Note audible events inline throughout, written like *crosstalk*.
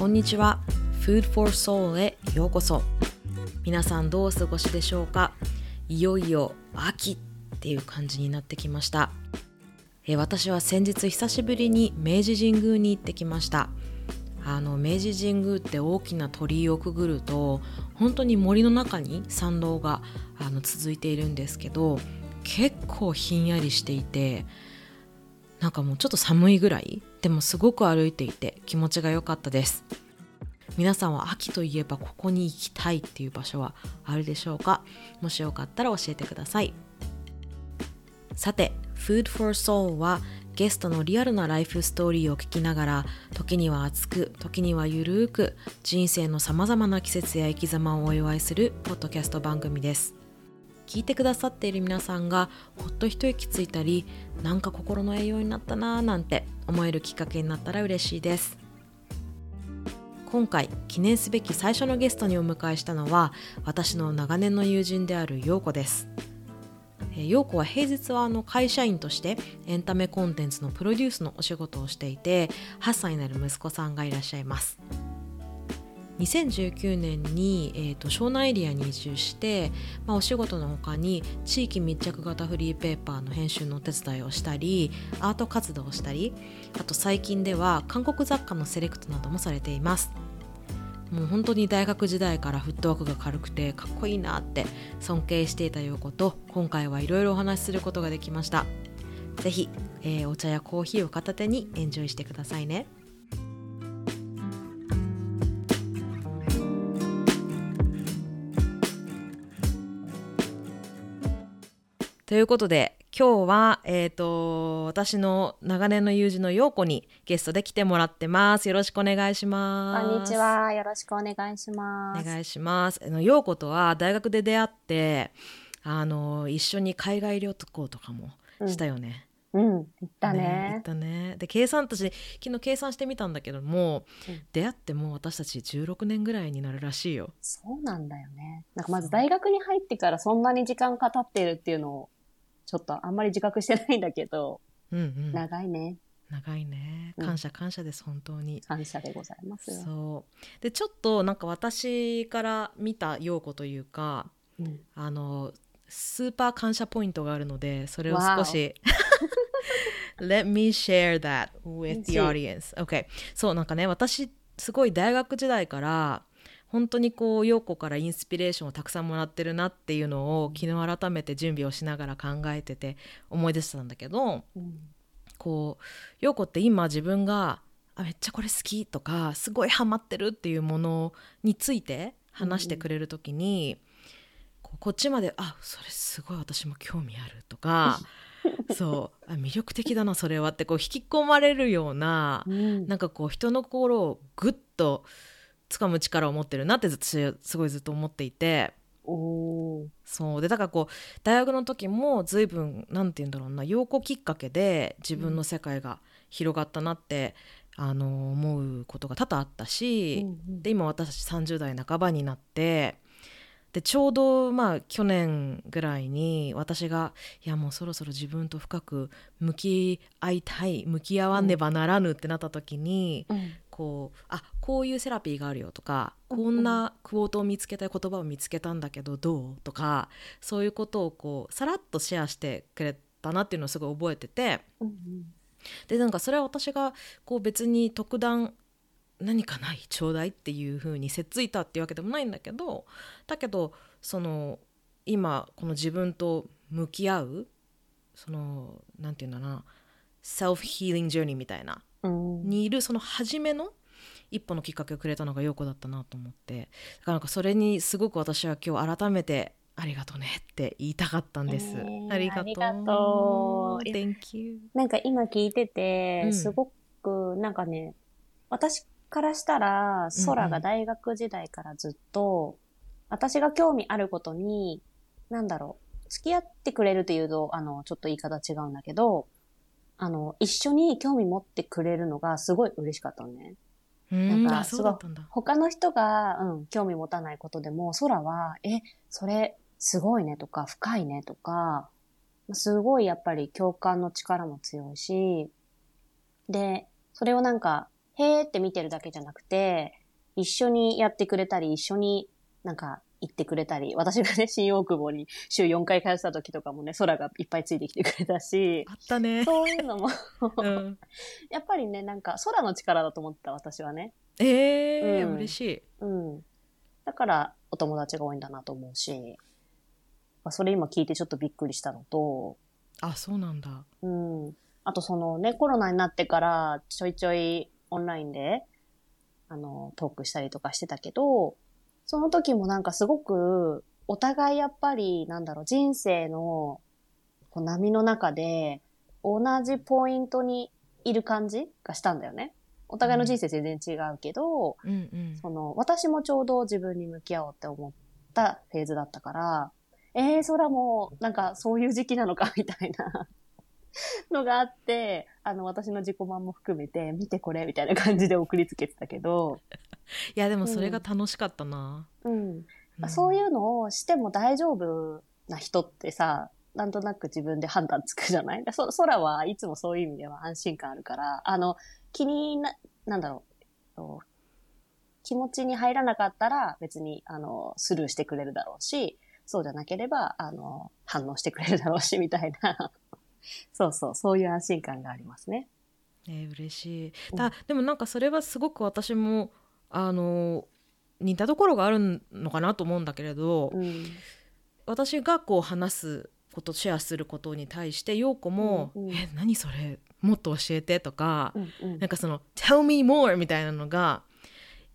こんにちは。Food for Soul へようこそ。皆さんどうお過ごしでしょうか？いよいよ秋っていう感じになってきました。え私は先日久しぶりに明治神宮に行ってきました。あの明治神宮って大きな鳥居をくぐると本当に森の中に参道があの続いているんですけど結構ひんやりしていてなんかもうちょっと寒いぐらいでもすごく歩いていて気持ちが良かったです。皆さんは秋といえばここに行きたいっていう場所はあるでしょうか？もしよかったら教えてください。さて Food for Soul はゲストのリアルなライフストーリーを聞きながら時には熱く時にはゆるく人生のさまざまな季節や生き様をお祝いするポッドキャスト番組です。聞いてくださっている皆さんがほっと一息ついたりなんか心の栄養になったなーなんて思えるきっかけになったら嬉しいです。今回記念すべき最初のゲストにお迎えしたのは私の長年の友人である陽子です。陽子は平日はあの会社員としてエンタメコンテンツのプロデュースのお仕事をしていて8歳になる息子さんがいらっしゃいます。2019年に、えーと、湘南エリアに移住して、まあ、お仕事の他に地域密着型フリーペーパーの編集のお手伝いをしたりアート活動をしたりあと最近では韓国雑貨のセレクトなどもされています。もう本当に大学時代からフットワークが軽くてかっこいいなって尊敬していたようこと今回はいろいろお話しすることができました。是非、えー、お茶やコーヒーを片手にエンジョイしてくださいね。ということで今日は、えーと、私の長年の友人の陽子にゲストで来てもらってます。よろしくお願いします。こんにちは。よろしくお願いします。お願いします。あの陽子とは大学で出会って、あの一緒に海外旅行とかもしたよね。うん、うん、行ったね。ね行ったね。で計算私昨日計算してみたんだけども、うん、出会っても私たち16年ぐらいになるらしいよ。そうなんだよね。なんかまず大学に入ってからそんなに時間かかってるっていうのをちょっとあんまり自覚してないんだけど、うんうん、長いね。長いね。感謝感謝です、うん、本当に。感謝でございますそう。でちょっとなんか私から見た陽子というか、うん、あのスーパー感謝ポイントがあるのでそれを少し *laughs* Let me share that with the audience. OK そうなんかね私すごい大学時代から本当にこう陽子からインスピレーションをたくさんもらってるなっていうのを昨日改めて準備をしながら考えてて思い出してたんだけど、うん、こう陽子って今自分があめっちゃこれ好きとかすごいハマってるっていうものについて話してくれる時に、うん、こっちまであそれすごい私も興味あるとか *laughs* そうあ魅力的だなそれはってこう引き込まれるような、うん、なんかこう人の心をぐっと掴む力を持ってるなって私すごいずっと思っていて。そう。でだからこう大学の時も随分なんて言うんだろうな陽子きっかけで自分の世界が広がったなって、うん、あの思うことが多々あったし、うんうん、で今私たち30代半ばになってでちょうどまあ去年ぐらいに私がいやもうそろそろ自分と深く向き合いたい向き合わねばならぬってなった時に、うん、こうあこういうセラピーがあるよとか、うん、こんなクォートを見つけたい言葉を見つけたんだけどどうとかそういうことをこうさらっとシェアしてくれたなっていうのをすごい覚えてて、うん、でなんかそれは私がこう別に特段何かないちょうだいっていう風にせっついたっていうわけでもないんだけどだけどその今この自分と向き合うその何て言うんだなセルフヒーリングジョーニーみたいな、うん、にいるその初めの一歩のきっかけをくれたのが陽子だったなと思ってだからなんかそれにすごく私は今日改めてありがとうねって言いたかったんです。えー、ありがとう。ありがとう。Thank you. なんか今聞いてて、すごくなんかね、私からしたら、空が大学時代からずっと、私が興味あることに、なんだろう、付き合ってくれるっていうと、あの、ちょっと言い方違うんだけど、あの、一緒に興味持ってくれるのがすごい嬉しかったのね。なんか、すごい、他の人が、うん、興味持たないことでも、空は、え、それ、すごいねとか、深いねとか、すごいやっぱり共感の力も強いし、で、それをなんか、へーって見てるだけじゃなくて、一緒にやってくれたり、一緒になんか行ってくれたり、私がね、*laughs* 新大久保に週4回通ってた時とかもね、空がいっぱいついてきてくれたし、あったね。そういうのも *laughs* うん、*laughs* やっぱりね、なんか空の力だと思った私はね。ええーうん、嬉しい。うん。だからお友達が多いんだなと思うし、まあ、それ今聞いてちょっとびっくりしたのと、あ、そうなんだ。うん。あとそのね、コロナになってからちょいちょいオンラインで、あの、トークしたりとかしてたけど、その時もなんかすごく、お互いやっぱり、なんだろう、人生のこう波の中で、同じポイントにいる感じがしたんだよね。お互いの人生全然違うけど、うんうん、その、私もちょうど自分に向き合おうって思ったフェーズだったから、えー、そらもう、なんかそういう時期なのか、みたいな *laughs* のがあって、あの、私の自己満も含めて、見てこれ、みたいな感じで送りつけてたけど、*laughs* いやでもそれが楽しかったな、うん、うん、そういうのをしても大丈夫な人ってさなんとなく自分で判断つくじゃない？*laughs* そ空はいつもそういう意味では安心感あるからあの気にななんだろう気持ちに入らなかったら別にあのスルーしてくれるだろうしそうじゃなければあの反応してくれるだろうしみたいな。*laughs* そうそうそういう安心感がありますね。えー、嬉しい。だ、うん、でもなんかそれはすごく私もあの似たところがあるのかなと思うんだけれど、うん、私がこう話すことシェアすることに対して陽子も「うんうん、え何それ？もっと教えて」とか、うんうん、なんかその「tell me more」みたいなのが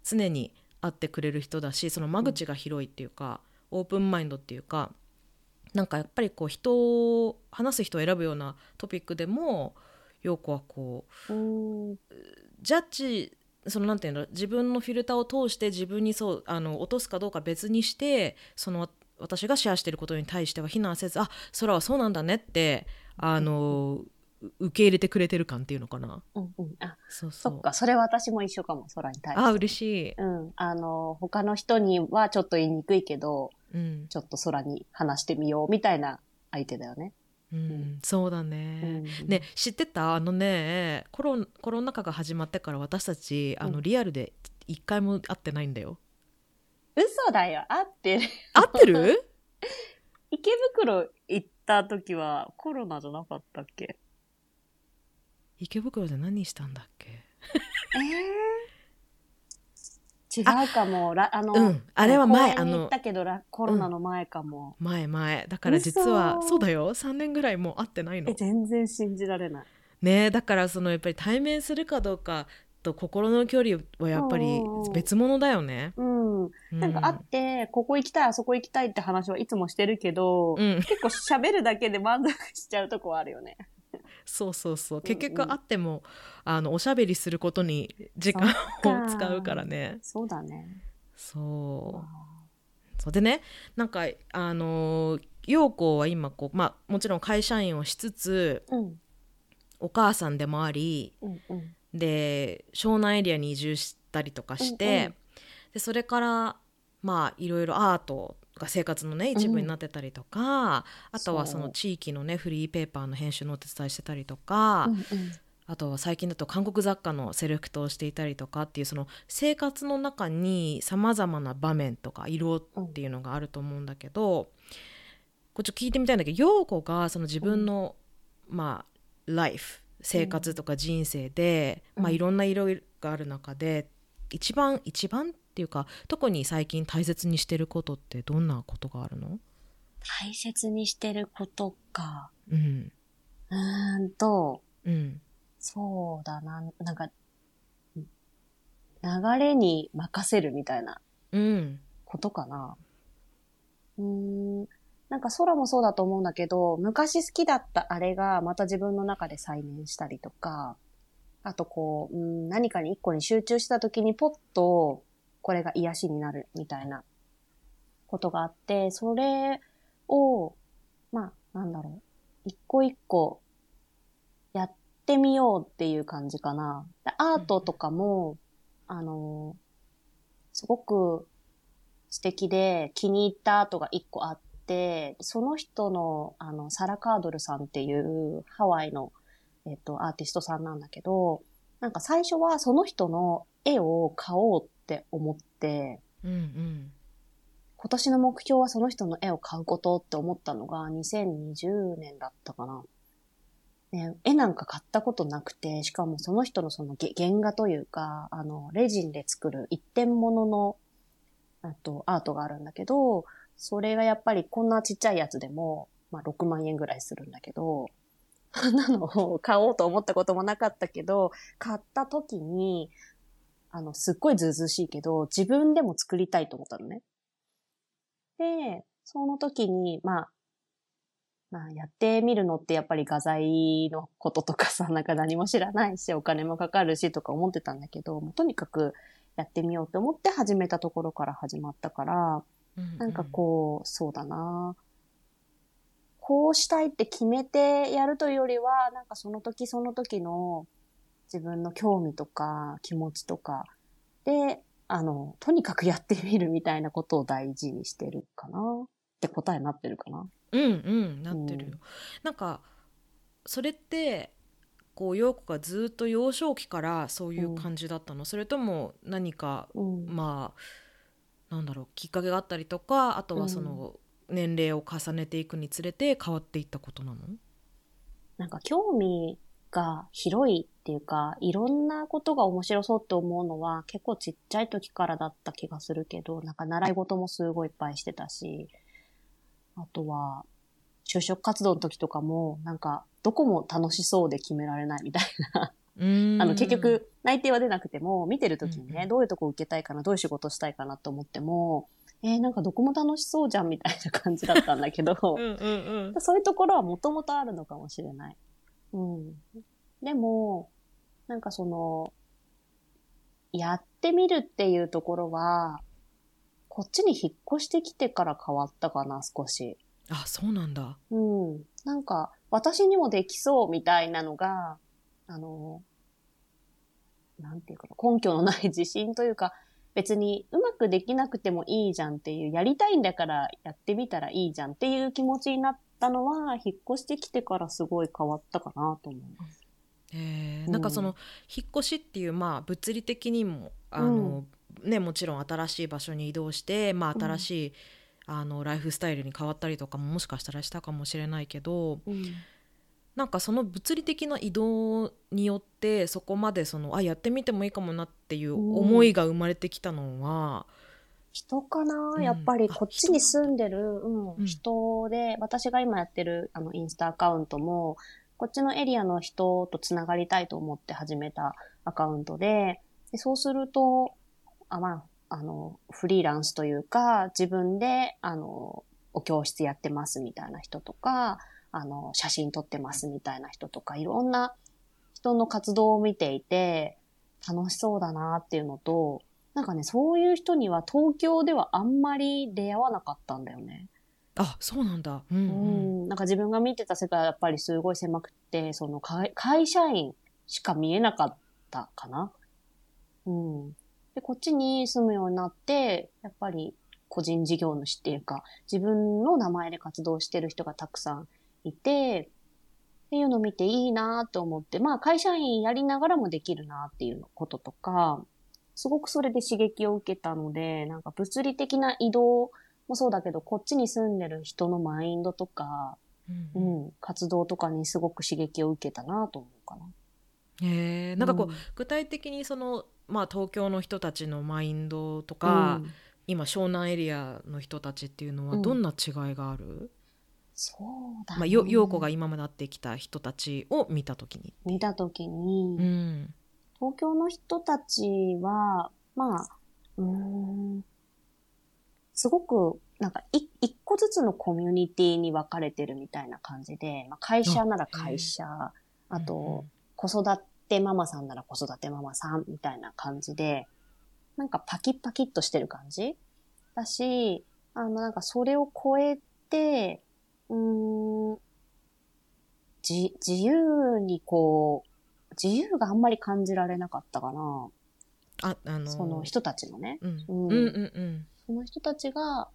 常にあってくれる人だしその間口が広いっていうか、うん、オープンマインドっていうかなんかやっぱりこう人を話す人を選ぶようなトピックでも陽子はこう、うん、ジャッジそのなんていうの自分のフィルターを通して自分にそうあの落とすかどうか別にしてその私がシェアしてることに対しては非難せずあ空はそうなんだねってあの、受け入れてくれてる感っていうのかな。うんうん、あそうそっかそれ私も一緒かも空に対して。あ嬉しい。うん、あの他の人にはちょっと言いにくいけど、うん、ちょっと空に話してみようみたいな相手だよね。うん、そうだね、うん、ね知ってた？あのねコロコロナ禍が始まってから私たちあの、リアルで一回も会ってないんだよ。嘘だよ。会ってる。会ってる？*laughs* 池袋行った時はコロナじゃなかったっけ？池袋で何したんだっけ？えー違うかも。あの、うん、あれは前、あの、だけどコロナの前かも、うん、前前。だから実は、そうだよ。3年ぐらいもう会ってないの。え、全然信じられない。ねだからそのやっぱり対面するかどうかと心の距離はやっぱり別物だよね。うん。なんか会って、ここ行きたい、あそこ行きたいって話はいつもしてるけど、うん、結構喋るだけで満足しちゃうとこはあるよね。*laughs* そうそうそう。結局会っても、あのおしゃべりすることに時間を使うからね。そうだね。そう。そうでねなんかあの陽子は今こう、まあ、もちろん会社員をしつつ、うん、お母さんでもあり、うんうん、で湘南エリアに移住したりとかして、うんうん、でそれからまあいろいろアートが生活のね一部になってたりとか、うん、あとはその地域のねフリーペーパーの編集のお手伝いしてたりとか、うんうん、あとは最近だと韓国雑貨のセレクトをしていたりとかっていうその生活の中にさまざまな場面とか色っていうのがあると思うんだけど、うん、こっち聞いてみたいんだけど陽子がその自分の、うん、まあライフ生活とか人生で、まあ、いろんな色がある中で一番一番っていうか特に最近大切にしてることってどんなことがあるの？大切にしてることか。うん。うーんと、うん。そうだな、なんか、流れに任せるみたいなことかな。うん、ん、なんか空もそうだと思うんだけど、昔好きだったあれがまた自分の中で再燃したりとか、あとこう、うん、何かに一個に集中した時にポッとこれが癒しになるみたいなことがあって、それを、まあ、なんだろう。一個一個やってみようっていう感じかな。アートとかも、あの、すごく素敵で気に入ったアートが一個あって、その人の、あの、サラ・カードルさんっていうハワイの、えっと、アーティストさんなんだけど、なんか最初はその人の絵を買おうって思って、うんうん、今年の目標はその人の絵を買うことって思ったのが2020年だったかな。ね、絵なんか買ったことなくて、しかもその人のその原画というか、あの、レジンで作る一点物の、あと、アートがあるんだけど、それがやっぱりこんなちっちゃいやつでも、まあ6万円ぐらいするんだけど、*laughs* なのを買おうと思ったこともなかったけど、買った時に、あの、すっごいずうずうしいけど、自分でも作りたいと思ったのね。で、その時に、まあ、まあ、やってみるのってやっぱり画材のこととかさ、*laughs* なんか何も知らないし、お金もかかるしとか思ってたんだけど、もうとにかくやってみようと思って始めたところから始まったから、うんうん、なんかこう、そうだなこうしたいって決めてやるというよりは、なんかその時その時の自分の興味とか気持ちとかで、あの、とにかくやってみるみたいなことを大事にしてるかな。って答えになってるかな。うんうんなってるよ。うん、なんかそれってこう陽子がずっと幼少期からそういう感じだったの、うん、それとも何か、うん、まあなんだろうきっかけがあったりとかあとはその年齢を重ねていくにつれて変わっていったことなの？なんか興味が広いっていうか、いろんなことが面白そうって思うのは結構ちっちゃい時からだった気がするけど、なんか習い事もすごいいっぱいしてたし、あとは、就職活動の時とかも、なんか、どこも楽しそうで決められないみたいな。あの、結局、内定は出なくても、見てる時にね、どういうとこ受けたいかな、どういう仕事したいかなと思っても、えー、なんかどこも楽しそうじゃんみたいな感じだったんだけど、うん。そういうところはもともとあるのかもしれない。うん。でも、なんかその、やってみるっていうところは、こっちに引っ越してきてから変わったかな、少し。あ、そうなんだ。うん。なんか、私にもできそうみたいなのが、あの、なんていうかな、根拠のない自信というか、別にうまくできなくてもいいじゃんっていう、やりたいんだからやってみたらいいじゃんっていう気持ちになったのは、引っ越してきてからすごい変わったかなと思います。えー、なんかその引っ越しっていうまあ物理的にもあの、うん、ねもちろん新しい場所に移動して、まあ、新しい、うん、あのライフスタイルに変わったりとかももしかしたらしたかもしれないけど、うん、なんかその物理的な移動によってそこまでそのあやってみてもいいかもなっていう思いが生まれてきたのは。人かな、やっぱりこっちに住んでる、うん、人で、私が今やってるあのインスタアカウントも、こっちのエリアの人とつながりたいと思って始めたアカウントで、でそうすると、あ、まあ、あの、フリーランスというか、自分で、あの、お教室やってますみたいな人とか、あの、写真撮ってますみたいな人とか、いろんな人の活動を見ていて、楽しそうだなっていうのと、なんかね、そういう人には東京ではあんまり出会わなかったんだよね。あ、そうなんだ。うん、うん、なんか自分が見てた世界はやっぱりすごい狭くて、その会会社員しか見えなかったかな。うん。で、こっちに住むようになって、やっぱり個人事業主っていうか、自分の名前で活動してる人がたくさんいて、っていうのを見ていいなと思って、まあ会社員やりながらもできるなっていうこととか、すごくそれで刺激を受けたので、なんか物理的な移動もそうだけど、こっちに住んでる人のマインドとか、うん、うん、活動とかにすごく刺激を受けたなと思うかな。へえ、なんかこう、うん、具体的にその、まあ、東京の人たちのマインドとか、うん、今湘南エリアの人たちっていうのはどんな違いがある、そうだ、ね、まあ、よ陽子が今まで会ってきた人たちを見た時に。見た時に、うん、東京の人たちはまあうんすごく、なんか一個ずつのコミュニティに分かれてるみたいな感じで、まあ、会社なら会社、あと、子育てママさんなら子育てママさんみたいな感じで、なんかパキッパキッとしてる感じだし、あの、なんかそれを超えて、うん、じ、自由にこう、自由があんまり感じられなかったかな。あ、あのー、その人たちのね。うん。うん、うん、うんその人たちが、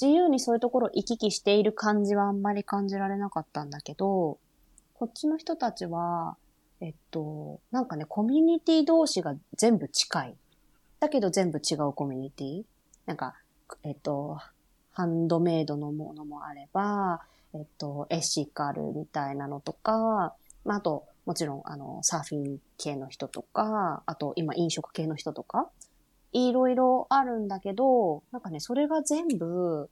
自由にそういうところを行き来している感じはあんまり感じられなかったんだけど、こっちの人たちは、えっと、なんかね、コミュニティ同士が全部近い。だけど全部違うコミュニティなんか、えっと、ハンドメイドのものもあれば、えっと、エシカルみたいなのとか、まあ、あと、もちろん、あの、サーフィン系の人とか、あと、今、飲食系の人とか、いろいろあるんだけど、なんかね、それが全部、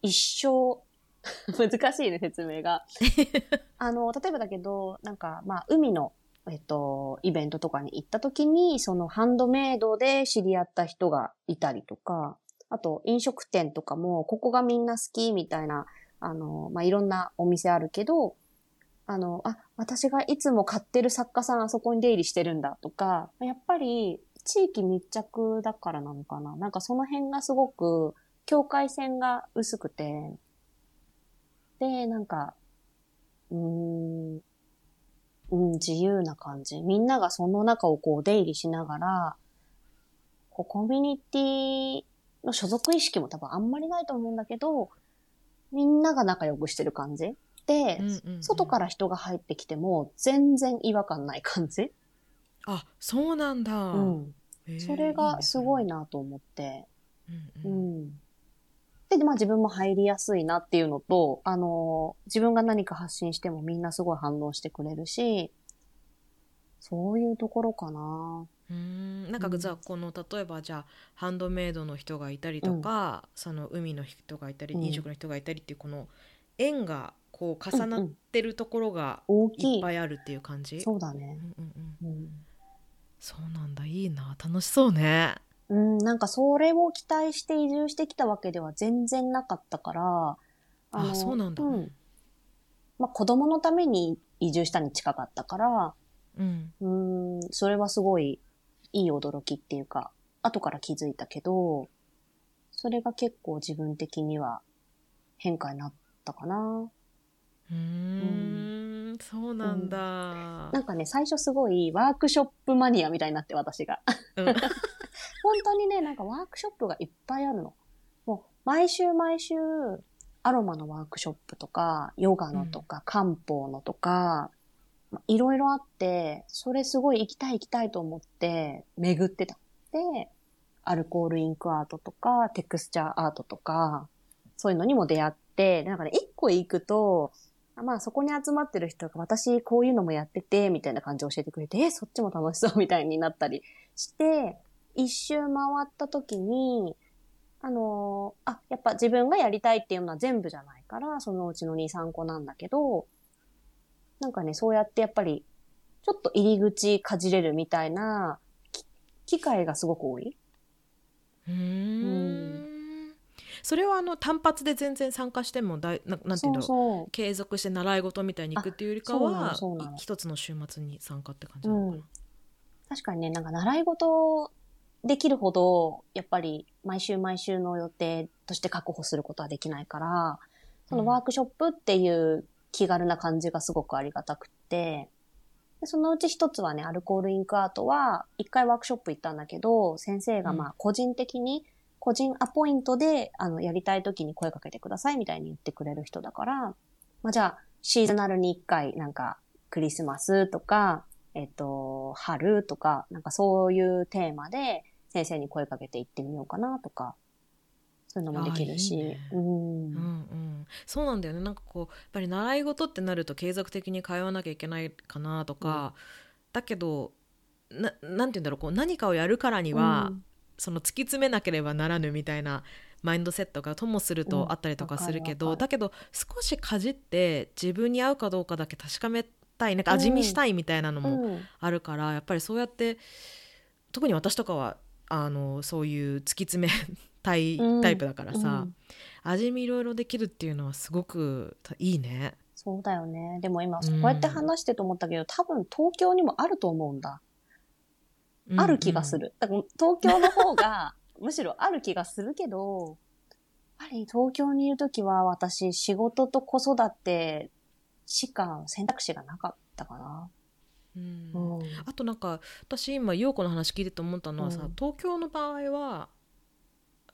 一生、*laughs* 難しいね、説明が。*laughs* あの、例えばだけど、なんか、まあ、海の、えっと、イベントとかに行った時に、そのハンドメイドで知り合った人がいたりとか、あと、飲食店とかも、ここがみんな好きみたいな、あの、まあ、いろんなお店あるけど、あの、あ、私がいつも買ってる作家さんあそこに出入りしてるんだとか、やっぱり地域密着だからなのかな。なんかその辺がすごく境界線が薄くて、で、なんか、うーん、うん、自由な感じ。みんながその中をこう出入りしながら、こうコミュニティの所属意識も多分あんまりないと思うんだけど、みんなが仲良くしてる感じ、うんうんうん、外から人が入ってきても全然違和感ない感じ。あ、そうなんだ。うん。それがすごいなと思って。うん、うん、で、まあ自分も入りやすいなっていうのと、あの、自分が何か発信してもみんなすごい反応してくれるし、そういうところかな。うん。なんかじゃあこの例えばじゃあハンドメイドの人がいたりとか、うん、その海の人がいたり、飲食の人がいたりっていうこの縁がこう重なってるところがいっぱいあるっていう感じ、そうだね、うんうんうん、そうなんだいいな楽しそうねうん、なんかそれを期待して移住してきたわけでは全然なかったから、あそうなんだ。うん。まあ子供のために移住したに近かったから、うん。うん、それはすごいいい驚きっていうか、後から気づいたけど、それが結構自分的には変化になったかな。うん、そうなんだ、うん、なんかね、最初すごいワークショップマニアみたいになって私が。うん *laughs* 本当にね、なんかワークショップがいっぱいあるの。もう、毎週毎週、アロマのワークショップとか、ヨガのとか、漢方のとか、いろいろあって、それすごい行きたい行きたいと思って巡ってた。で、アルコールインクアートとか、テクスチャーアートとか、そういうのにも出会って、なんかね、一個行くと、まあそこに集まってる人が私こういうのもやってて、みたいな感じを教えてくれて、え、そっちも楽しそうみたいになったりして、一周回った時に、あのー、あ、やっぱ自分がやりたいっていうのは全部じゃないから、そのうちの2、3個なんだけど、なんかね、そうやってやっぱり、ちょっと入り口かじれるみたいな、機会がすごく多い。うん。それはあの単発で全然参加してもだいななんていうの？継続して習い事みたいに行くっていうよりかは一つの週末に参加って感じなのかな、うん、確かにねなんか習い事できるほど、やっぱり毎週毎週の予定として確保することはできないから、そのワークショップっていう気軽な感じがすごくありがたくって、でそのうち一つはね、アルコールインクアートは、一回ワークショップ行ったんだけど、先生がまあ個人的に、個人アポイントで、あの、やりたい時に声かけてくださいみたいに言ってくれる人だから、まあじゃあ、シーズナルに一回、なんか、クリスマスとか、えっと、春とか、なんかそういうテーマで、先生に声かけて行ってみようかなとか、そういうのもできるし。いいね、うん、うんうん。そうなんだよね。なんかこう、やっぱり習い事ってなると継続的に通わなきゃいけないかなとか、うん、だけど、ななんて言うんだろう、こう何かをやるからには、うん、その突き詰めなければならぬみたいなマインドセットがともするとあったりとかするけど、うん、だけど少しかじって自分に合うかどうかだけ確かめたい。なんか味見したいみたいなのもあるから、やっぱりそうやって特に私とかはあのそういう突き詰め *laughs* たいタイプだからさ、うん、味見いろいろできるっていうのはすごくいいね。そうだよね。でも今、こうやって話してと思ったけど、多分東京にもあると思うんだ。ある気がする。だから東京の方が、*laughs* むしろある気がするけど、やっぱり東京にいるときは私、仕事と子育てしか選択肢がなかったかな。うん、あとなんか私今陽子の話聞いてて思ったのはさ、うん、東京の場合は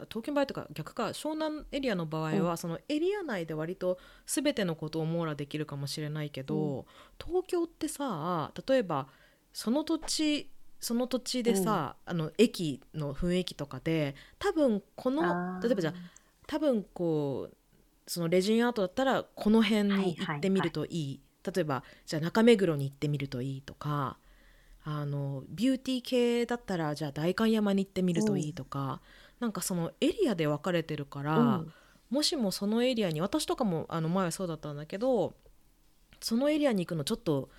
東京の場合とか逆か湘南エリアの場合は、うん、そのエリア内で割と全てのことを網羅できるかもしれないけど、うん、東京ってさ例えばその土地その土地でさ、うん、あの駅の雰囲気とかで多分この例えばじゃあ多分こうそのレジンアートだったらこの辺に行ってみるといい、はいはいはい、例えばじゃあ中目黒に行ってみるといいとかあのビューティー系だったらじゃあ代官山に行ってみるといいとか、うん、なんかそのエリアで分かれてるから、うん、もしもそのエリアに私とかもあの前はそうだったんだけどそのエリアに行くのちょっと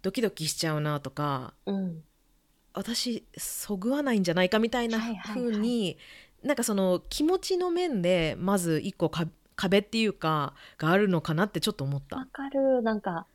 ドキドキしちゃうなとか、うん、私そぐわないんじゃないかみたいな風に、はいはいはい、なんかその気持ちの面でまず一個壁っていうかがあるのかなってちょっと思った。わかるなんか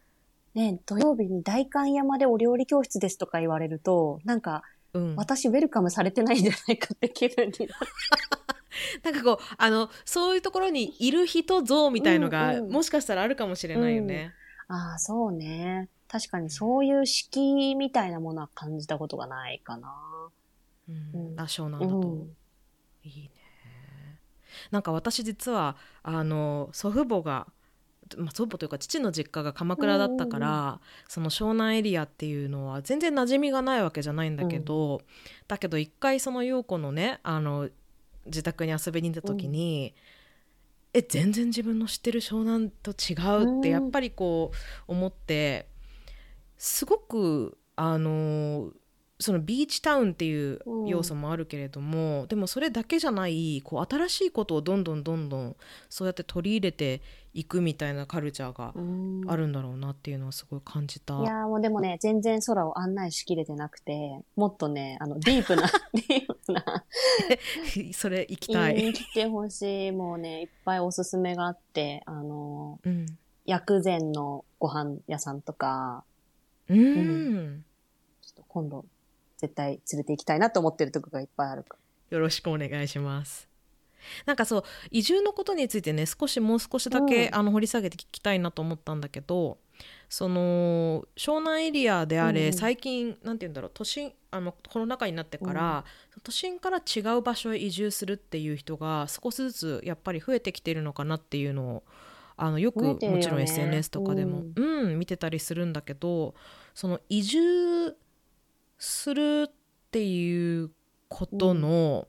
ね、土曜日に代官山でお料理教室ですとか言われると、なんか、うん、私ウェルカムされてないんじゃないかって気分になる。*laughs* なんかこう、あの、そういうところにいる人像みたいのが、うんうん、もしかしたらあるかもしれないよね。うん、ああ、そうね。確かにそういう敷居みたいなものは感じたことがないかな。うん、うん、あ、湘南だと。いいね。なんか私実は、あの、祖父母が、まあ、祖母というか父の実家が鎌倉だったから、その湘南エリアっていうのは全然馴染みがないわけじゃないんだけど、うん、だけど一回その陽子のねあの自宅に遊びに行った時に、うん、え全然自分の知ってる湘南と違うってやっぱりこう思ってすごくあのそのビーチタウンっていう要素もあるけれども、うん、でもそれだけじゃないこう新しいことをどんどんどんどんそうやって取り入れていくみたいなカルチャーがあるんだろうなっていうのはすごい感じた。いやもうでもね全然空を案内しきれてなくてもっとねあのディープな *laughs* ディープな *laughs* それ行きたい。来てほしいもうねいっぱいおすすめがあってあの、うん、薬膳のご飯屋さんとか。うん、うん、ちょっと今度絶対連れて行きたいなと思ってるとこがいっぱいあるかよろしくお願いします。なんかそう移住のことについてね少しもう少しだけ、うん、あの掘り下げて聞きたいなと思ったんだけどその湘南エリアであれ、うん、最近なんて言うんだろう都心あのコロナ禍になってから、うん、都心から違う場所へ移住するっていう人が少しずつやっぱり増えてきてるのかなっていうのをあのよく、ね、もちろん SNS とかでも、うん、うん、見てたりするんだけどその移住するっていうことの、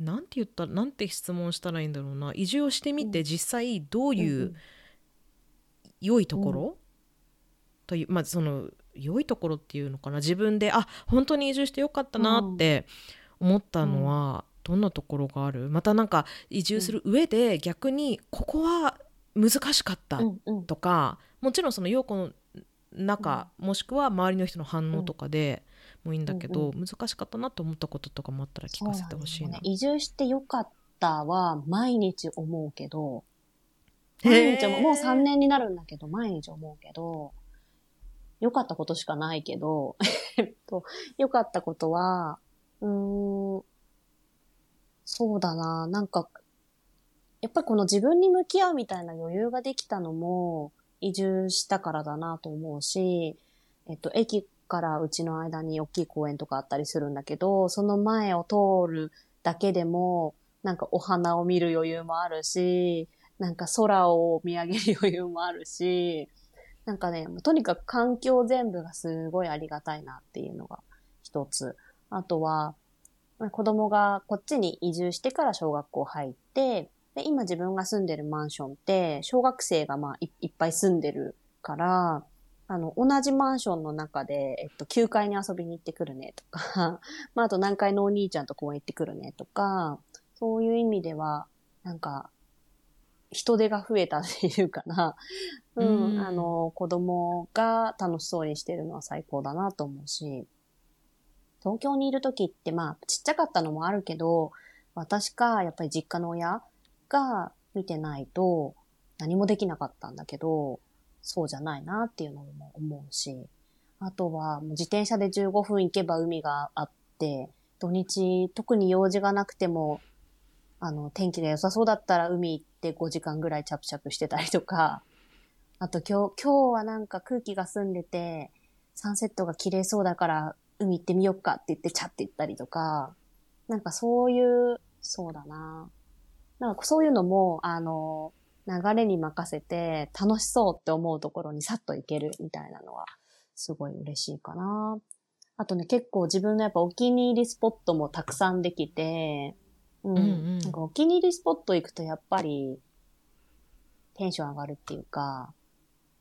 うん、なんて言ったなんて質問したらいいんだろうな。移住をしてみて実際どういう良いところ、うん、というまあその良いところっていうのかな。自分であ本当に移住してよかったなって思ったのは、どんなところがある？またなんか移住する上で逆にここは難しかったとか、もちろんその陽子の中、もしくは周りの人の反応とかで、もいいんだけど、うんうん、難しかったなと思ったこととかもあったら聞かせてほしいな、ね、移住してよかったは毎日思うけど、毎日もう3年になるんだけど、毎日思うけど、良かったことしかないけど、*laughs* えっと、良かったことは、うーん、そうだな、なんか、やっぱりこの自分に向き合うみたいな余裕ができたのも、移住したからだなと思うし、えっと、駅からうちの間に大きい公園とかあったりするんだけど、その前を通るだけでも、なんかお花を見る余裕もあるし、なんか空を見上げる余裕もあるし、なんかね、とにかく環境全部がすごいありがたいなっていうのが一つ。あとは、子供がこっちに移住してから小学校入って、で、今自分が住んでるマンションって、小学生がまあいっぱい住んでるから、あの、同じマンションの中で、えっと、9階に遊びに行ってくるねとか、*laughs* まあ、あと何階のお兄ちゃんと公園行ってくるねとか、そういう意味では、なんか、人手が増えたっていうかな、うん、うん、あの、子供が楽しそうにしてるのは最高だなと思うし、東京にいる時ってまあ、ちっちゃかったのもあるけど、私か、やっぱり実家の親が見てないと何もできなかったんだけど、そうじゃないなっていうのも思うし、あとは自転車で15分行けば海があって、土日特に用事がなくても、あの、天気が良さそうだったら海行って5時間ぐらいチャプチャプしてたりとか、あと今日、今日はなんか空気が澄んでて、サンセットが綺麗そうだから海行ってみよっかって言ってチャって行ったりとか、なんかそういうそうだな。なんかそういうのも、あの、流れに任せて楽しそうって思うところにさっと行けるみたいなのは、すごい嬉しいかな。あとね、結構自分のやっぱお気に入りスポットもたくさんできて、うん。うんうん、なんかお気に入りスポット行くとやっぱり、テンション上がるっていうか、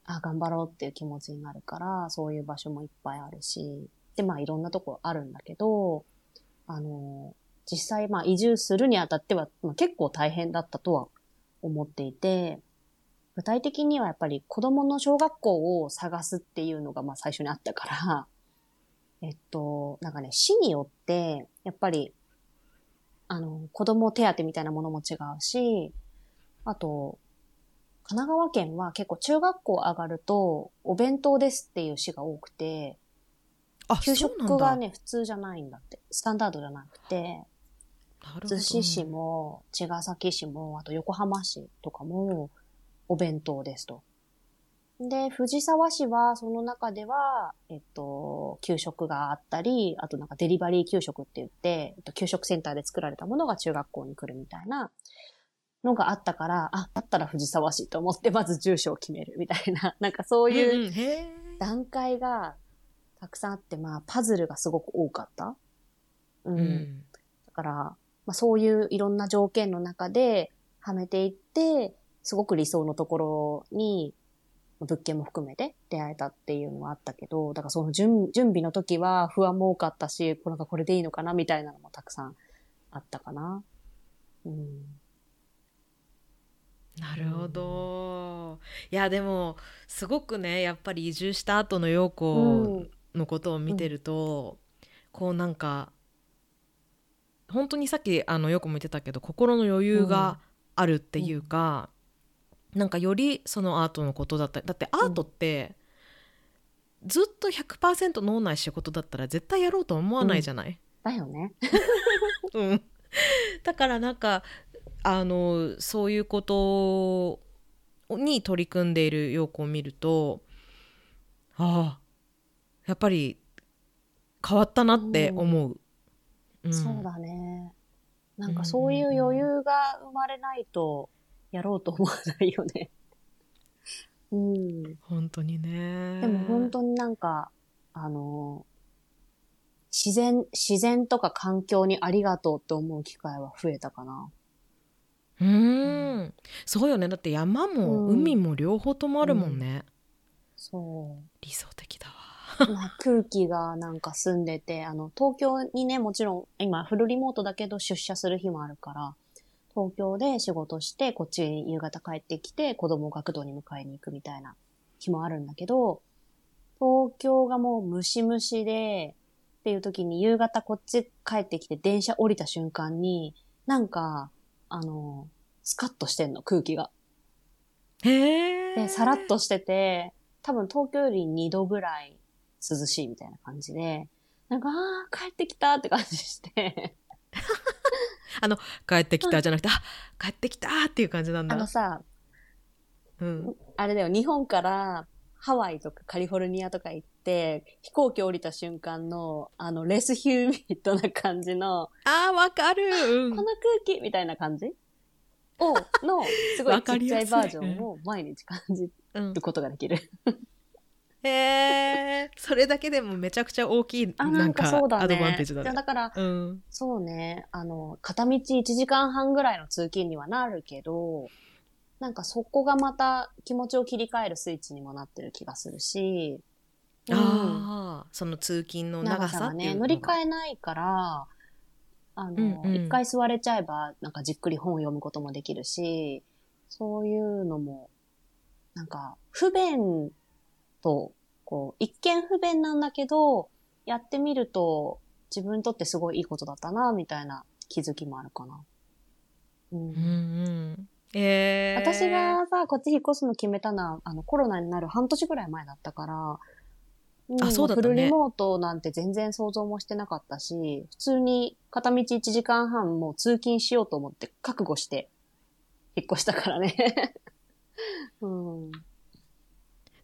あ、頑張ろうっていう気持ちになるから、そういう場所もいっぱいあるし、で、まあいろんなとこあるんだけど、あの、実際まあ移住するにあたっては、まあ、結構大変だったとは思っていて、具体的にはやっぱり子供の小学校を探すっていうのがまあ最初にあったから、えっと、なんかね、市によって、やっぱり、あの、子供手当みたいなものも違うし、あと、神奈川県は結構中学校上がると、お弁当ですっていう市が多くて、給食がね、普通じゃないんだって。スタンダードじゃなくて、逗子市も、茅ヶ崎市も、あと横浜市とかも、お弁当ですと。で、藤沢市は、その中では、えっと、給食があったり、あとなんかデリバリー給食って言って、えっと、給食センターで作られたものが中学校に来るみたいなのがあったから、あ、だったら藤沢市と思って、まず住所を決めるみたいな、*laughs* なんかそういう段階がたくさんあって、まあ、パズルがすごく多かった。うん。うん、だから、まあ、そういういろんな条件の中ではめていって、すごく理想のところに物件も含めて出会えたっていうのはあったけど、だからその準準備の時は不安も多かったし、これがこれでいいのかなみたいなのもたくさんあったかな。うん。なるほど。いやでもすごくねやっぱり移住した後の陽子のことを見てると、うん、こうなんか本当にさっきあのよくも言ってたけど心の余裕があるっていうか、うん、なんかよりそのアートのことだったりだってアートって、うん、ずっと100%脳内仕事だったら絶対やろうと思わないじゃない、うん、だよね、*laughs* うん、だからなんかあのそういうことに取り組んでいる陽子を見るとああやっぱり変わったなって思う。うん、そうだね。なんかそういう余裕が生まれないとやろうと思わないよね。うん。本当にね。でも本当になんか、あの、自然、自然とか環境にありがとうって思う機会は増えたかな。うん、そうよね。だって山も海も両方ともあるもんね。うん、そう。理想的だわ。*laughs* まあ、空気がなんか澄んでて、あの、東京にね、もちろん、今フルリモートだけど出社する日もあるから、東京で仕事して、こっち夕方帰ってきて、子供を学童に迎えに行くみたいな日もあるんだけど、東京がもうムシムシで、っていう時に夕方こっち帰ってきて電車降りた瞬間に、なんか、あの、スカッとしてんの、空気が。へー。で、さらっとしてて、多分東京より2度ぐらい涼しいみたいな感じで、なんか、ああ、帰ってきたって感じしてあの、帰ってきたじゃなくて、あ、帰ってきたっていう感じなんだ。あのさ、うん。あれだよ、日本からハワイとかカリフォルニアとか行って、飛行機降りた瞬間の、あの、レスヒューミットな感じの、ああ、わかる、うん、この空気みたいな感じ？を、の、すごいちっちゃいバージョンを毎日感じることができる。へえそれだけでもめちゃくちゃ大きいなんかアドバンテージだね。だから、うん、そうね、あの、片道1時間半ぐらいの通勤にはなるけど、なんかそこがまた気持ちを切り替えるスイッチにもなってる気がするし、うん、ああ、その通勤の長さね、乗り換えないから、あの、一、うんうん、回座れちゃえば、なんかじっくり本を読むこともできるし、そういうのも、なんか、不便と、こう、一見不便なんだけど、やってみると自分にとってすごいいいことだったな、みたいな気づきもあるかな。うん。うんうんえー、私がさ、こっち引っ越すの決めたのは、あの、コロナになる半年ぐらい前だったから、うん、あ、そうだったね。フルリモートなんて全然想像もしてなかったし、普通に片道1時間半もう通勤しようと思って覚悟して引っ越したからね。*laughs* うん。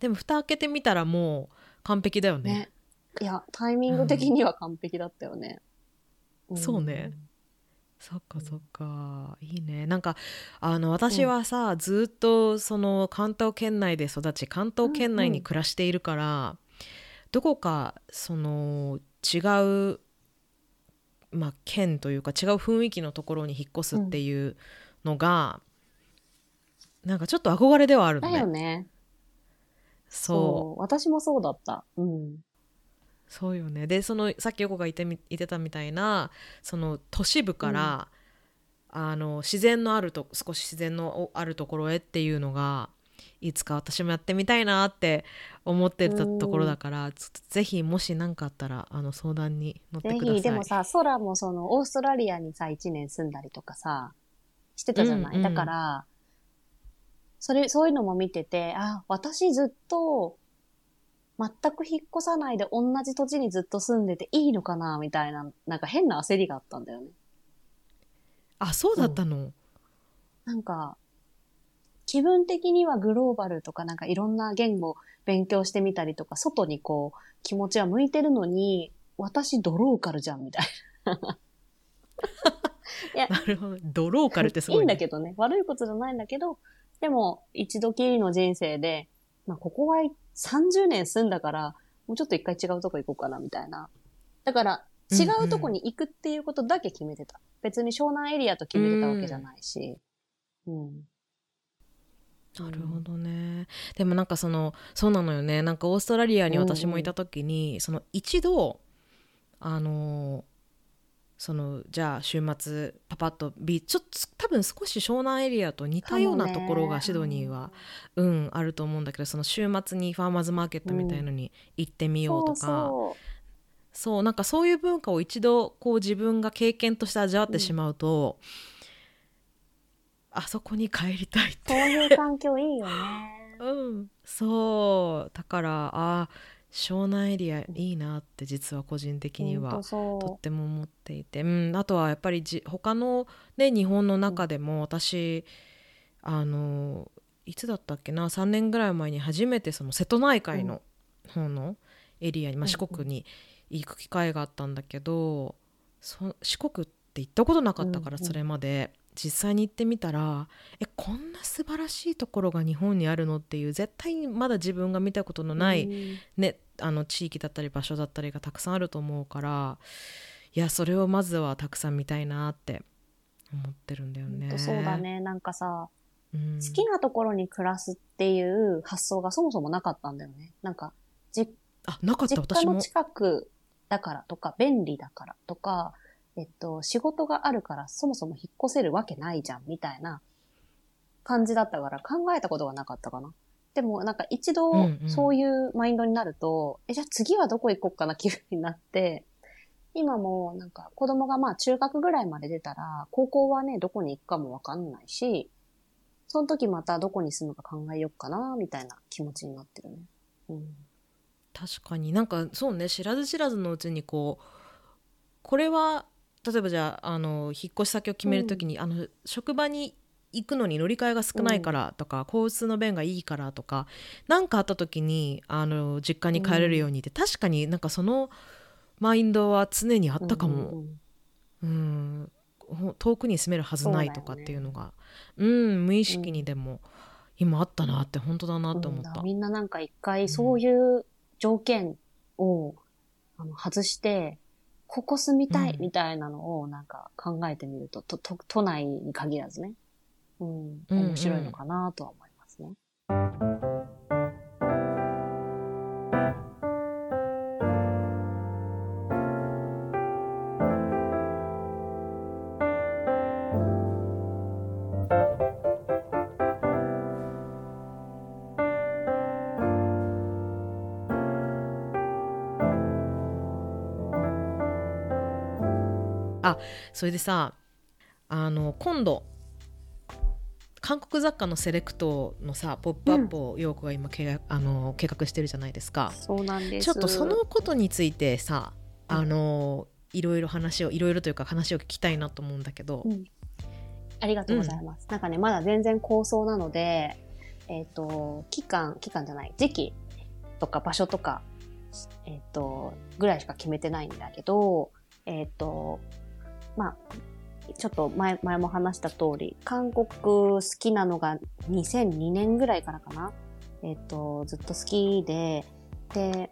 でも蓋開けてみたらもう完璧だよね。ねいや、タイミング的には完璧だったよね。うん、そうね。そっかそっか、いいねなんかあの私はさ、うん、ずっとその関東圏内で育ち関東圏内に暮らしているから、うんうん、どこかその違うまあ県というか違う雰囲気のところに引っ越すっていうのが、うん、なんかちょっと憧れではあるのね。だよね。そう。私もそうだった。うん。そうよね。でそのさっき横が言って言ってたみたいなその都市部から、うん、あの自然のあると少し自然のあるところへっていうのがいつか私もやってみたいなって思ってたところだから、うん、ぜひもし何かあったらあの相談に乗ってください。でもさ空もそのオーストラリアにさ1年住んだりとかさしてたじゃない、うんうん、だからそれそういうのも見ててあ私ずっと全く引っ越さないで同じ土地にずっと住んでていいのかなみたいな、なんか変な焦りがあったんだよね。あ、そうだったの、うん、なんか、気分的にはグローバルとかなんかいろんな言語勉強してみたりとか、外にこう気持ちは向いてるのに、私ドローカルじゃんみたいな。*laughs* いや、なるほど。ドローカルってすごい、ね、いいんだけどね。悪いことじゃないんだけど、でも一度きりの人生で、まあ、ここは30年住んだから、もうちょっと一回違うとこ行こうかな、みたいな。だから、違うとこに行くっていうことだけ決めてた。うんうん、別に湘南エリアと決めてたわけじゃないし。うん、うんなるほどね。でもなんかそのそうなのよねなんかオーストラリアに私もいた時に、うん、その一度あのそのじゃあ週末パパッとビーチちょっと多分少し湘南エリアと似たようなところがシドニーは、うん、あると思うんだけどその週末にファーマーズマーケットみたいのに行ってみようとか、うん、そうなんかそういう文化を一度こう自分が経験として味わってしまうと、うん、あそこに帰りたいって。そういう環境いいよね。*laughs* うんそう。だからあ湘南エリアいいなって実は個人的には。とっても思っていて、うん、あとはやっぱりじ他の、ね、日本の中でも私あのいつだったっけな3年ぐらい前に初めてその瀬戸内海の方のエリアに、まあ、四国に行く機会があったんだけどそ四国って行ったことなかったからそれまで。実際に行ってみたらえこんな素晴らしいところが日本にあるのっていう絶対にまだ自分が見たことのない、ね、あの地域だったり場所だったりがたくさんあると思うからいやそれをまずはたくさん見たいなって思ってるんだよね。そうだね。なんかさ、うん、好きなところに暮らすっていう発想がそもそもなかったんだよね。なんかじあなかった。実家の近くだからとか便利だからとかえっと、仕事があるからそもそも引っ越せるわけないじゃん、みたいな感じだったから考えたことがなかったかな。でもなんか一度そういうマインドになると、うんうん、え、じゃあ次はどこ行こうかな気分になって、今もなんか子供がまあ中学ぐらいまで出たら、高校はね、どこに行くかもわかんないし、その時またどこに住むか考えようかな、みたいな気持ちになってるね。うん、確かになんかそうね、知らず知らずのうちにこう、これは例えばじゃああの引っ越し先を決める時に、うん、あの職場に行くのに乗り換えが少ないからとか、うん、交通の便がいいからとか何かあった時にあの実家に帰れるようにって、うん、確かになんかそのマインドは常にあったかも。うん、遠くに住めるはずないとかっていうのが。う、ね,、ん無意識にでも、今あったなって本当だなって思った、みんななんか一回そういう条件を、あの外してここ住みたいみたいなのをなんか考えてみると、うん、とと都内に限らずね、うん、面白いのかなとは思いそれでさあの今度韓国雑貨のセレクトのさポップアップを陽子が今計画,、あの計画してるじゃないですか。そうなんです。ちょっとそのことについてさあの、いろいろ話をいろいろというか話を聞きたいなと思うんだけど、うん、ありがとうございます、うん、なんかねまだ全然構想なのでえっ、ー、と期間期間じゃない時期とか場所とかえっ、ー、とぐらいしか決めてないんだけどえっ、ー、とまあ、ちょっと前、前も話した通り、韓国好きなのが2002年ぐらいからかな。えっ、と、ずっと好きで、で、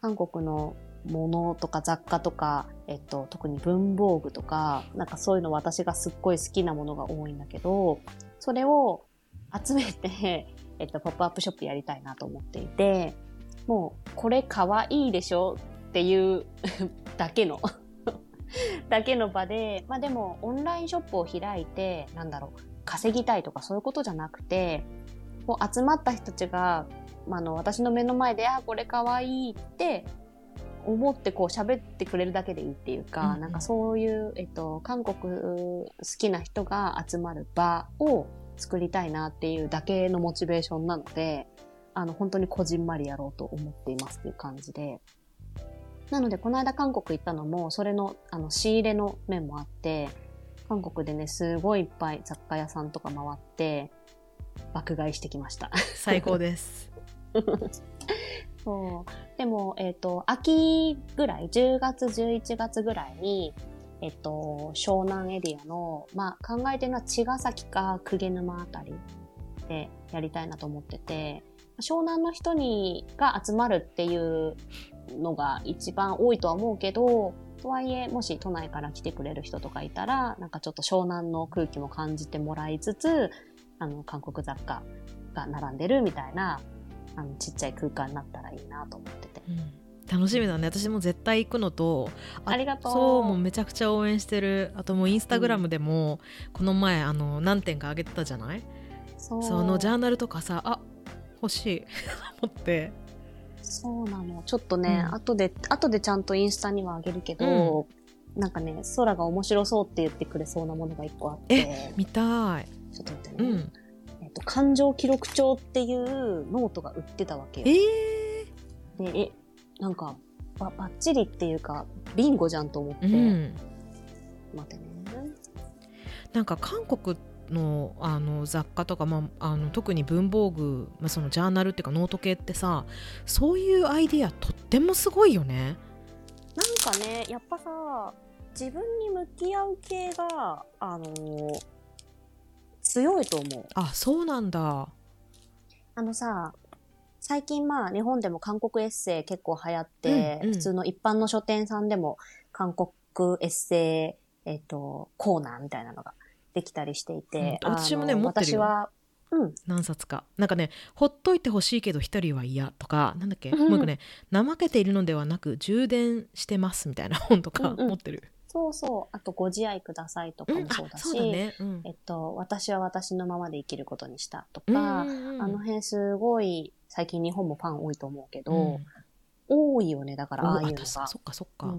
韓国のものとか雑貨とか、えっと、特に文房具とか、なんかそういうの私がすっごい好きなものが多いんだけど、それを集めて、*laughs* えっと、ポップアップショップやりたいなと思っていて、もう、これ可愛いでしょっていう *laughs* だけのだけの場で、まあでも、オンラインショップを開いて、なんだろう、稼ぎたいとかそういうことじゃなくて、こう集まった人たちが、まあ、あの、私の目の前で、あ、これ可愛いって思ってこう喋ってくれるだけでいいっていうか、うんうん、なんかそういう、えっと、韓国好きな人が集まる場を作りたいなっていうだけのモチベーションなので、あの、本当にこじんまりやろうと思っていますっていう感じで。なので、この間韓国行ったのも、それの、あの、仕入れの面もあって、韓国でね、すごいいっぱい雑貨屋さんとか回って、爆買いしてきました。最高です。*laughs* そう。でも、えっ、ー、と、秋ぐらい、10月、11月ぐらいに、えっ、ー、と、湘南エリアの、まあ、考えてるのは茅ヶ崎か鵠沼あたりでやりたいなと思ってて、湘南の人にが集まるっていうのが一番多いとは思うけど、とはいえ、もし都内から来てくれる人とかいたら、なんかちょっと湘南の空気も感じてもらいつつ、あの、韓国雑貨が並んでるみたいな、あの、ちっちゃい空間になったらいいなと思ってて。うん。楽しみだね。私も絶対行くのとありがとう。そうもうめちゃくちゃ応援してる。あともうインスタグラムでも、この前あの何点か上げてたじゃない？そのジャーナルとかさあ欲しい。*laughs* 思ってそうなの。ちょっとね、うん、後で後でちゃんとインスタにはあげるけど、うん、なんかね空が面白そうって言ってくれそうなものが一個あって。え見たい。ちょっと待ってね、うん。えっと、感情記録帳っていうノートが売ってたわけよ。えー、で、え、なんか、ば、ばっちりっていうか、ビンゴじゃんと思って。うん、待ってね。なんか韓国のあの雑貨とか、まあ、あの特に文房具、まあ、そのジャーナルっていうかノート系ってさそういうアイディアとってもすごいよね。なんかねやっぱさ自分に向き合う系があのー強いと思う。あ、そうなんだ。あのさ、最近まあ日本でも韓国エッセイ結構流行って、うんうん、普通の一般の書店さんでも韓国エッセイ、えっ、ー、と、コーナーみたいなのができたりしていて。うん、私もね、持ってるよ。私は、うん、何冊か。なんかねほっといてほしいけど一人は嫌とかなんだっけ、うん、もう一個ね怠けているのではなく充電してますみたいな本とか持ってる、そうそう。あと、ご自愛くださいとかもそうだし、うんね。うん、えっと、私は私のままで生きることにしたとか、うんうん、あの辺すごい、最近日本もファン多いと思うけど、うん、多いよね、だからああいうのが。そっかそっか。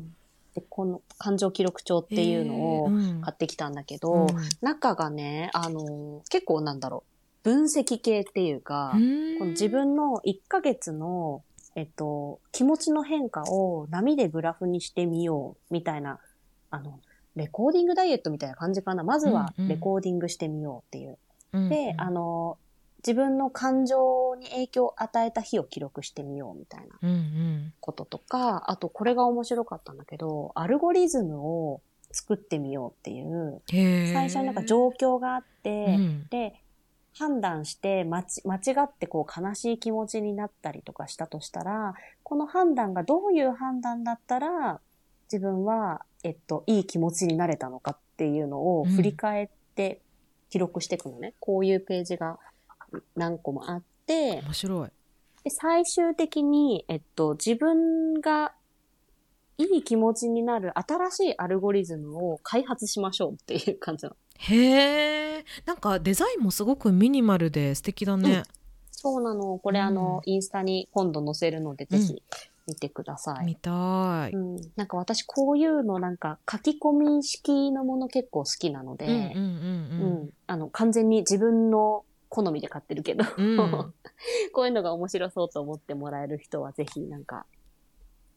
で、この感情記録帳っていうのを買ってきたんだけど、中がね、あの、結構なんだろう、分析系っていうか、この自分の1ヶ月のえっと、気持ちの変化を波でグラフにしてみようみたいなあの、レコーディングダイエットみたいな感じかな。まずはレコーディングしてみようっていう。うんうん、で、あの、自分の感情に影響を与えた日を記録してみようみたいなこととか、うんうん、あとこれが面白かったんだけど、アルゴリズムを作ってみようっていう、最初になんか状況があって、うん、で、判断して間間違ってこう悲しい気持ちになったりとかしたとしたら、この判断がどういう判断だったら自分はえっと、いい気持ちになれたのかっていうのを振り返って記録していくのね。うん、こういうページが何個もあって、面白い。で、最終的に、えっと、自分がいい気持ちになる新しいアルゴリズムを開発しましょうっていう感じなの。へえ。なんかデザインもすごくミニマルで素敵だね。うん、そうなの。これ、うん、あの、インスタに今度載せるので、ぜひ見てください。見たい。うん。なんか私こういうのなんか書き込み式のもの結構好きなので、うん、うん、あの、完全に自分の好みで買ってるけど、うん、*laughs* こういうのが面白そうと思ってもらえる人はぜひなんか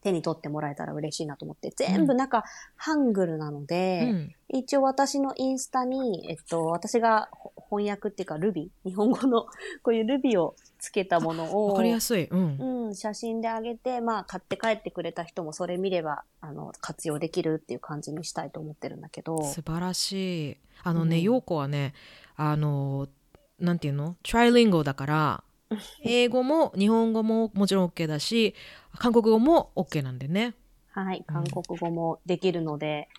手に取ってもらえたら嬉しいなと思って、全部なんか、ハングルなので、うん、一応私のインスタに、えっと、私が翻訳っていうかルビ日本語のこういうルビをつけたものを。わかりやすい。うん。うん、写真であげて、まあ買って帰ってくれた人もそれ見れば、あの、活用できるっていう感じにしたいと思ってるんだけど。素晴らしい。あのね、陽、う、子、はね、あの、なんていうの？トライリンゴだから、英語も日本語ももちろん OK だし、韓国語も OK なんでね。はい、韓国語もできるので、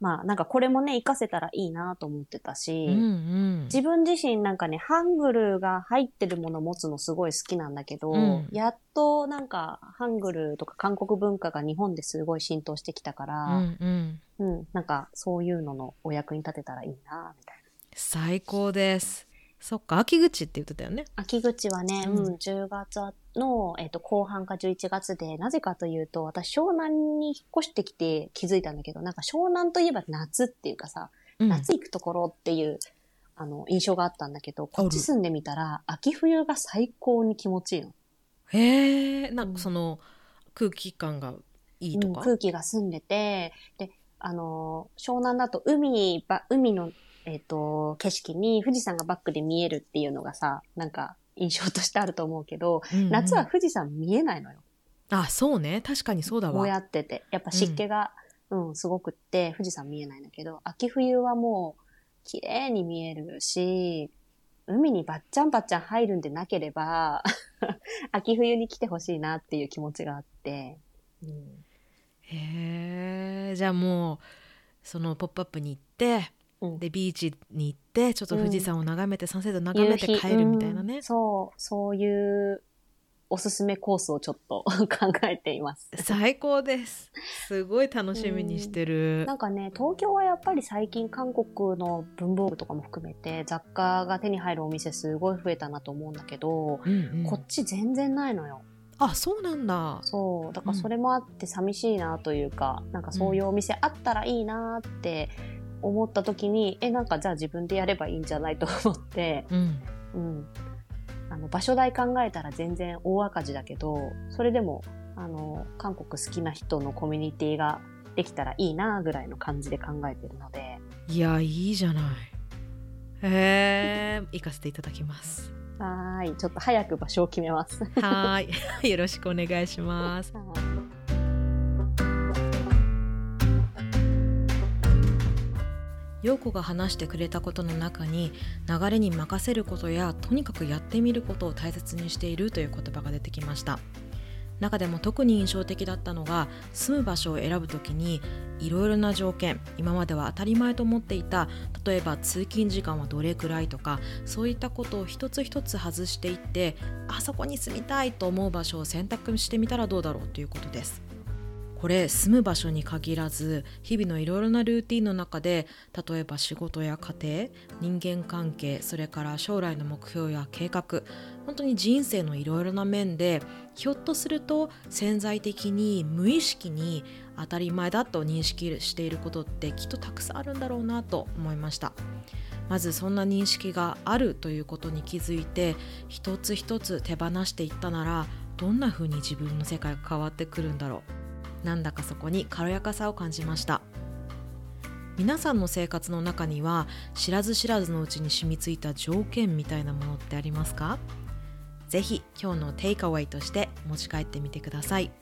うん、まあなんかこれもね、活かせたらいいなと思ってたし、うんうん、自分自身なんかね、ハングルが入ってるもの持つのすごい好きなんだけど、うん、やっとなんかハングルとか韓国文化が日本ですごい浸透してきたから、うん、うん、なんかそういうののお役に立てたらいいな、みたいな。最高です。そっか、秋口って言ってたよね。秋口はね、うん、10月の、えっ、ー、と、後半か11月で、なぜかというと、私、湘南に引っ越してきて気づいたんだけど、なんか湘南といえば夏っていうかさ、うん、夏行くところっていう、あの、印象があったんだけど、こっち住んでみたら、秋冬が最高に気持ちいいの。へえ、なんかその、空気感がいいとか、うん、空気が澄んでて、で、あの、湘南だと海ば、海のえっ、ー、と、景色に富士山がバックで見えるっていうのがさ、なんか印象としてあると思うけど、うんうん、夏は富士山見えないのよ。あ、そうね。確かにそうだわ。こうやってて。やっぱ湿気が、うん、うん、すごくって、富士山見えないんだけど、秋冬はもう、綺麗に見えるし、海にばっちゃんばっちゃん入るんでなければ *laughs* 秋冬に来てほしいなっていう気持ちがあって。うん、へえ、じゃあもう、そのポップアップに行って、でビーチに行ってちょっと富士山を眺めて、サンセット眺めて帰るみたいなね、そうそういうおすすめコースをちょっと *laughs* 考えています。最高です。すごい楽しみにしてる、なんかね東京はやっぱり最近韓国の文房具とかも含めて雑貨が手に入るお店すごい増えたなと思うんだけど、うんうん、こっち全然ないのよ。あそうなんだ。そう。だからそれもあって寂しいなというか、うん、なんかそういうお店あったらいいなって思った時にえなんかじゃあ自分でやればいいんじゃないと思って、うん、うん、あの場所代考えたら全然大赤字だけどそれでもあの韓国好きな人のコミュニティができたらいいなぐらいの感じで考えてるので。いやいいじゃない。へえ行かせていただきます。はい。ちょっと早く場所を決めます。はい。*laughs* よろしくお願いします *laughs* 陽子が話してくれたことの中に流れに任せることやとにかくやってみることを大切にしているという言葉が出てきました。中でも特に印象的だったのが住む場所を選ぶ時にいろいろな条件今までは当たり前と思っていた例えば通勤時間はどれくらいとかそういったことを一つ一つ外していってあそこに住みたいと思う場所を選択してみたらどうだろうということです。これ住む場所に限らず日々のいろいろなルーティンの中で例えば仕事や家庭人間関係それから将来の目標や計画本当に人生のいろいろな面でひょっとすると潜在的に無意識に当たり前だと認識していることってきっとたくさんあるんだろうなと思いました。まずそんな認識があるということに気づいて一つ一つ手放していったならどんな風に自分の世界が変わってくるんだろう。なんだかそこに軽やかさを感じました。皆さんの生活の中には知らず知らずのうちに染みついた条件みたいなものってありますか？ぜひ今日のテイクアウェイとして持ち帰ってみてください。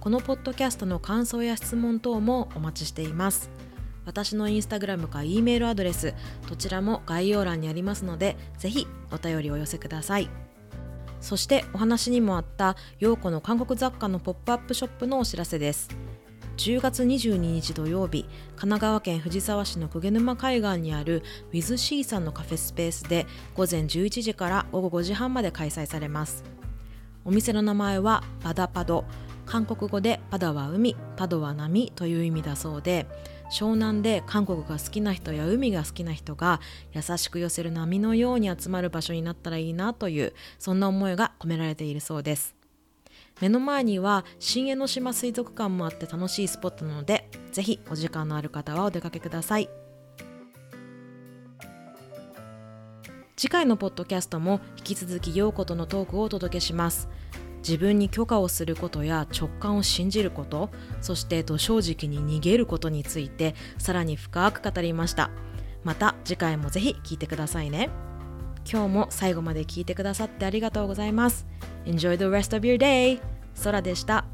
このポッドキャストの感想や質問等もお待ちしています。私のインスタグラムか E メールアドレスどちらも概要欄にありますのでぜひお便りお寄せください。そしてお話にもあった陽子の韓国雑貨のポップアップショップのお知らせです。10月22日土曜日神奈川県藤沢市の鵠沼海岸にある WithC さんのカフェスペースで午前11時から午後5時半まで開催されます。お店の名前はパダパド。韓国語でパダは海パドは波という意味だそうで湘南で韓国が好きな人や海が好きな人が優しく寄せる波のように集まる場所になったらいいなというそんな思いが込められているそうです。目の前には新江ノ島水族館もあって楽しいスポットなのでぜひお時間のある方はお出かけください。次回のポッドキャストも引き続き陽子とのトークをお届けします。自分に許可をすることや直感を信じることそしてと正直に逃げることについてさらに深く語りました。また次回もぜひ聞いてくださいね。今日も最後まで聞いてくださってありがとうございます。Enjoy the rest of your day 空でした。